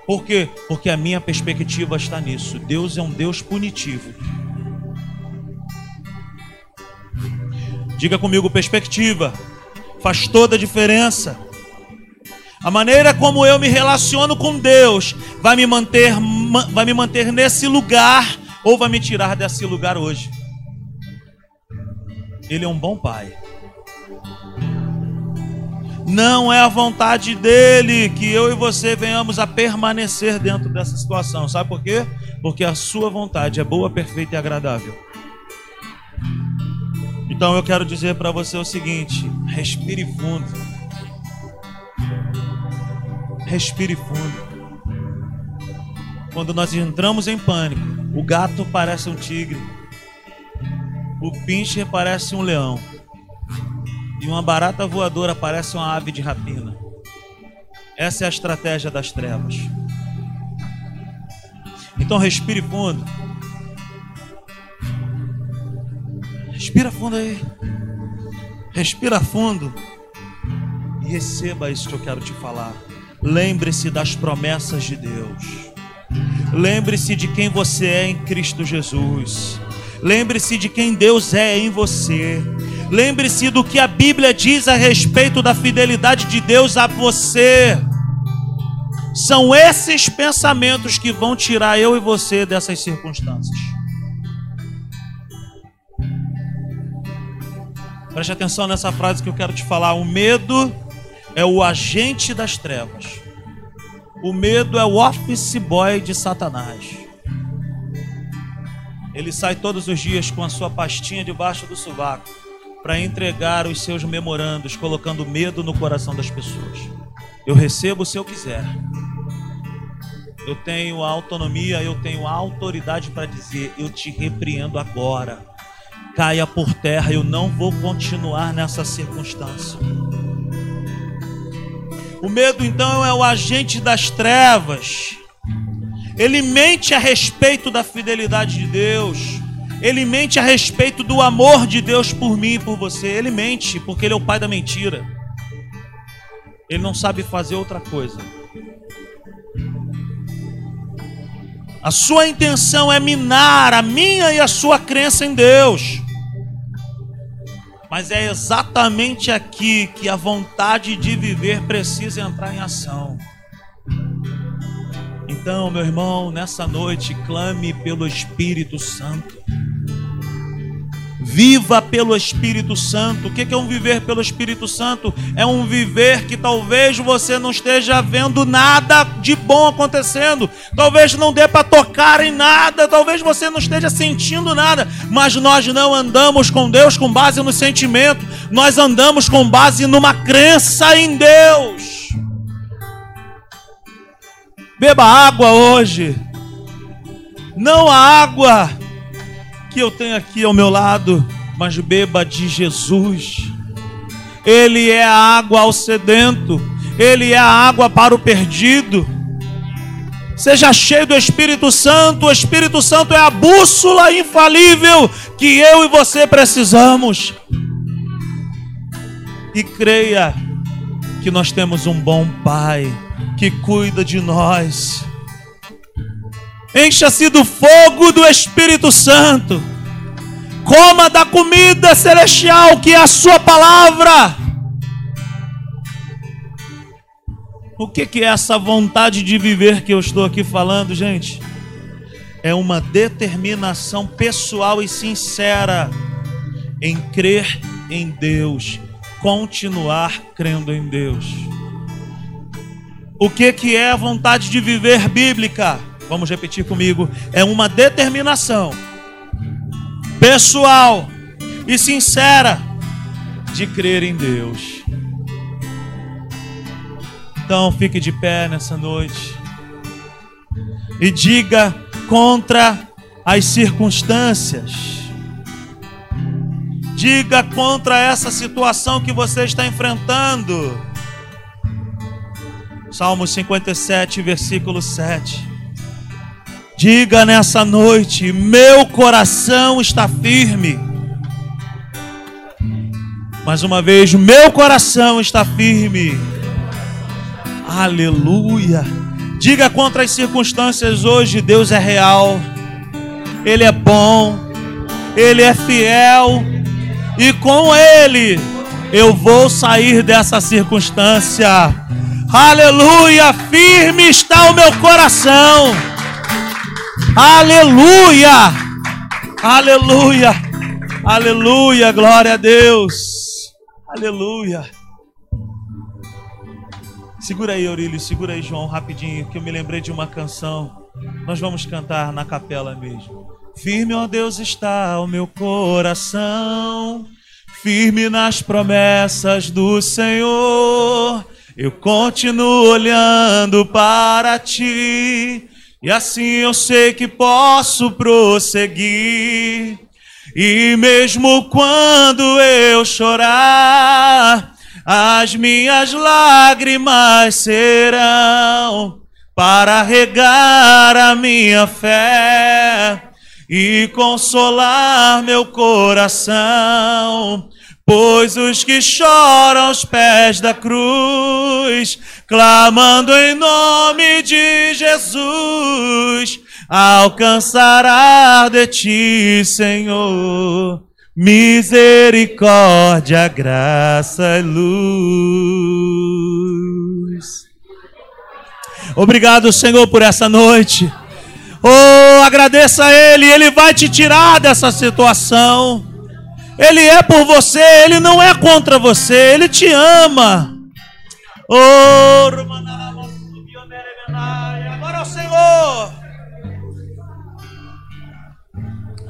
Por quê? Porque a minha perspectiva está nisso. Deus é um Deus punitivo. Diga comigo, perspectiva. Faz toda a diferença. A maneira como eu me relaciono com Deus vai me manter, vai me manter nesse lugar ou vai me tirar desse lugar hoje. Ele é um bom pai. Não é a vontade dele que eu e você venhamos a permanecer dentro dessa situação. Sabe por quê? Porque a sua vontade é boa, perfeita e agradável. Então eu quero dizer para você o seguinte: respire fundo. Respire fundo. Quando nós entramos em pânico, o gato parece um tigre. O pincher parece um leão. E uma barata voadora parece uma ave de rapina. Essa é a estratégia das trevas. Então respire fundo. Respira fundo aí. Respira fundo. E receba isso que eu quero te falar. Lembre-se das promessas de Deus. Lembre-se de quem você é em Cristo Jesus. Lembre-se de quem Deus é em você. Lembre-se do que a Bíblia diz a respeito da fidelidade de Deus a você. São esses pensamentos que vão tirar eu e você dessas circunstâncias. Preste atenção nessa frase que eu quero te falar. O medo é o agente das trevas. O medo é o office boy de Satanás. Ele sai todos os dias com a sua pastinha debaixo do sovaco para entregar os seus memorandos, colocando medo no coração das pessoas. Eu recebo se eu quiser. Eu tenho a autonomia, eu tenho a autoridade para dizer: eu te repreendo agora. Caia por terra, eu não vou continuar nessa circunstância. O medo então é o agente das trevas. Ele mente a respeito da fidelidade de Deus. Ele mente a respeito do amor de Deus por mim e por você. Ele mente porque ele é o pai da mentira. Ele não sabe fazer outra coisa. A sua intenção é minar a minha e a sua crença em Deus. Mas é exatamente aqui que a vontade de viver precisa entrar em ação. Então, meu irmão, nessa noite, clame pelo Espírito Santo. Viva pelo Espírito Santo. O que é um viver pelo Espírito Santo? É um viver que talvez você não esteja vendo nada de bom acontecendo. Talvez não dê para tocar em nada. Talvez você não esteja sentindo nada. Mas nós não andamos com Deus com base no sentimento. Nós andamos com base numa crença em Deus. Beba água hoje. Não a água que eu tenho aqui ao meu lado, mas beba de Jesus. Ele é a água ao sedento, ele é a água para o perdido. Seja cheio do Espírito Santo, o Espírito Santo é a bússola infalível que eu e você precisamos. E creia que nós temos um bom Pai que cuida de nós Encha-se do fogo do Espírito Santo. Coma da comida celestial que é a sua palavra. O que, é essa vontade de viver que eu estou aqui falando, gente? É uma determinação pessoal e sincera em crer em Deus, continuar crendo em Deus. O que, que é a vontade de viver bíblica? Vamos repetir comigo. É uma determinação pessoal e sincera de crer em Deus. Então fique de pé nessa noite e diga contra as circunstâncias. Diga contra essa situação que você está enfrentando. Salmo 57, versículo 7. Diga nessa noite: meu coração está firme. Mais uma vez, meu coração está firme. Aleluia. Diga contra as circunstâncias hoje: Deus é real, Ele é bom, Ele é fiel, e com Ele eu vou sair dessa circunstância. Aleluia, firme está o meu coração. Aleluia! Aleluia! Aleluia! Glória a Deus! Aleluia! Segura aí, Aurílio, segura aí, João, rapidinho, que eu me lembrei de uma canção. Nós vamos cantar na capela mesmo. Firme, ó Deus, está o meu coração, firme nas promessas do Senhor. Eu continuo olhando para ti e assim eu sei que posso prosseguir. E mesmo quando eu chorar, as minhas lágrimas serão para regar a minha fé e consolar meu coração. Pois os que choram aos pés da cruz, clamando em nome de Jesus, alcançará de ti, Senhor, misericórdia, graça e luz. Obrigado, Senhor, por essa noite. Oh, agradeça a Ele, Ele vai te tirar dessa situação. Ele é por você, Ele não é contra você, Ele te ama. Oh, agora é o Senhor.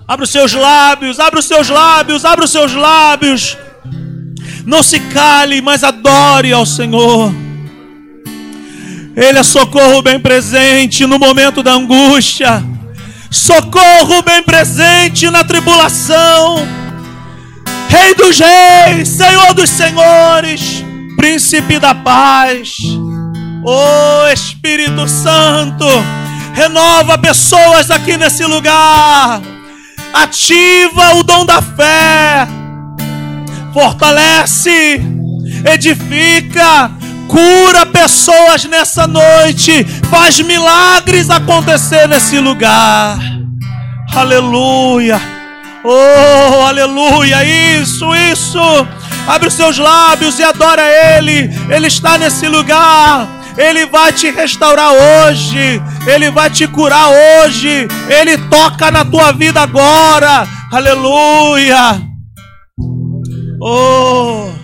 Abre os seus lábios, abre os seus lábios, abre os seus lábios. Não se cale, mas adore ao Senhor. Ele é socorro bem presente no momento da angústia, socorro bem presente na tribulação. Rei dos reis, Senhor dos senhores, príncipe da paz. Oh Espírito Santo, renova pessoas aqui nesse lugar ativa o dom da fé, fortalece, edifica, cura pessoas nessa noite, faz milagres acontecer nesse lugar. Aleluia. Oh, aleluia. Isso, isso. Abre os seus lábios e adora Ele. Ele está nesse lugar. Ele vai te restaurar hoje, Ele vai te curar hoje, Ele toca na tua vida agora, aleluia. Oh.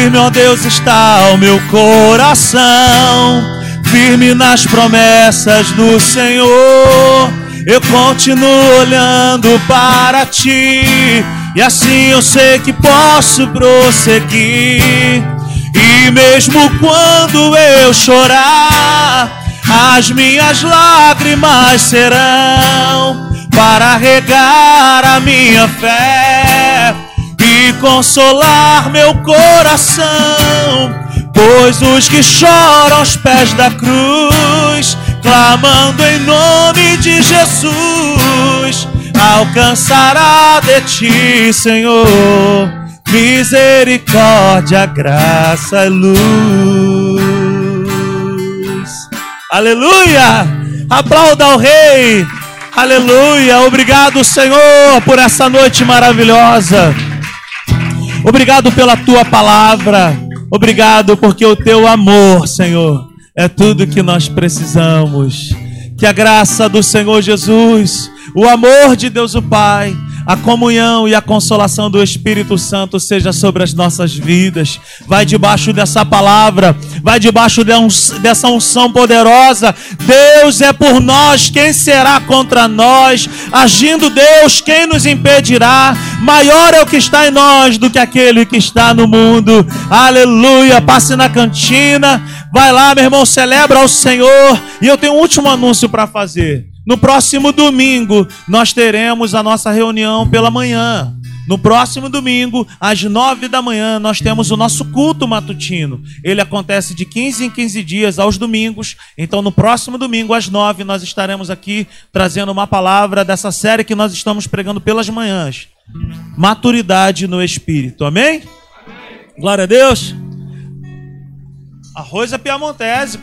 Firme, ó Deus, está o meu coração, firme nas promessas do Senhor. Eu continuo olhando para ti e assim eu sei que posso prosseguir. E mesmo quando eu chorar, as minhas lágrimas serão para regar a minha fé consolar meu coração. Pois os que choram aos pés da cruz, clamando em nome de Jesus, alcançará de ti, Senhor, misericórdia, graça e luz. Aleluia! Aplauda ao Rei. Aleluia! Obrigado, Senhor, por essa noite maravilhosa. Obrigado pela tua palavra. Obrigado porque o teu amor, Senhor, é tudo que nós precisamos. Que a graça do Senhor Jesus, o amor de Deus o Pai, a comunhão e a consolação do Espírito Santo seja sobre as nossas vidas. Vai debaixo dessa palavra, vai debaixo dessa unção poderosa. Deus é por nós, quem será contra nós? Agindo Deus, quem nos impedirá? Maior é o que está em nós do que aquele que está no mundo. Aleluia. Passe na cantina Vai lá, meu irmão, celebra ao Senhor. E eu tenho um último anúncio para fazer. No próximo domingo, nós teremos a nossa reunião pela manhã. No próximo domingo, às nove da manhã, nós temos o nosso culto matutino. Ele acontece de 15 em 15 dias aos domingos. Então, no próximo domingo, às nove, nós estaremos aqui trazendo uma palavra dessa série que nós estamos pregando pelas manhãs. Maturidade no Espírito. Amém? Amém. Glória a Deus. Arroz é piamontese.